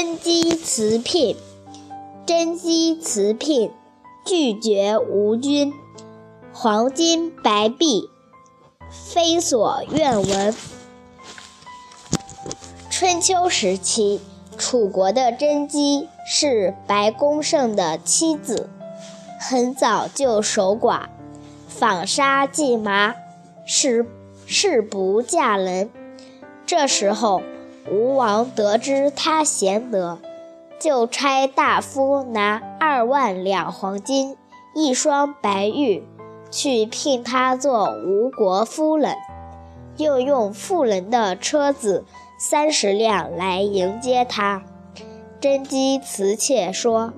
真姬辞聘，真姬辞聘，拒绝吴君，黄金白璧，非所愿闻。春秋时期，楚国的甄姬是白公胜的妻子，很早就守寡，纺纱系麻，是誓不嫁人。这时候，吴王得知她贤德，就差大夫拿二万两黄金、一双白玉，去聘她做吴国夫人，又用妇人的车子。三十辆来迎接他。甄姬辞妾说：“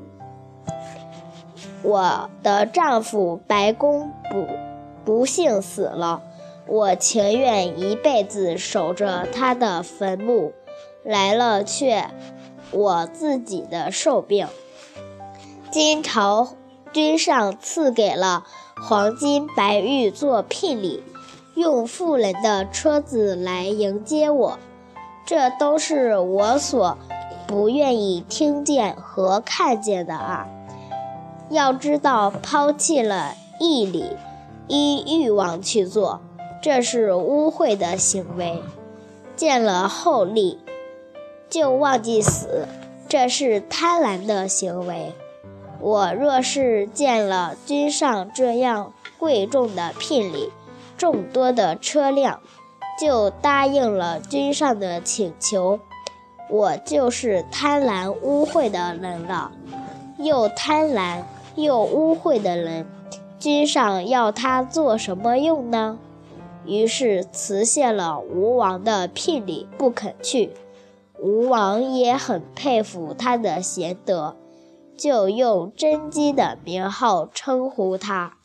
我的丈夫白公不不幸死了，我情愿一辈子守着他的坟墓，来了却我自己的寿病。今朝君上赐给了黄金白玉做聘礼，用富人的车子来迎接我。”这都是我所不愿意听见和看见的啊！要知道，抛弃了义理，依欲望去做，这是污秽的行为；见了厚利，就忘记死，这是贪婪的行为。我若是见了君上这样贵重的聘礼，众多的车辆，就答应了君上的请求，我就是贪婪污秽的人了。又贪婪又污秽的人，君上要他做什么用呢？于是辞谢了吴王的聘礼，不肯去。吴王也很佩服他的贤德，就用甄姬的名号称呼他。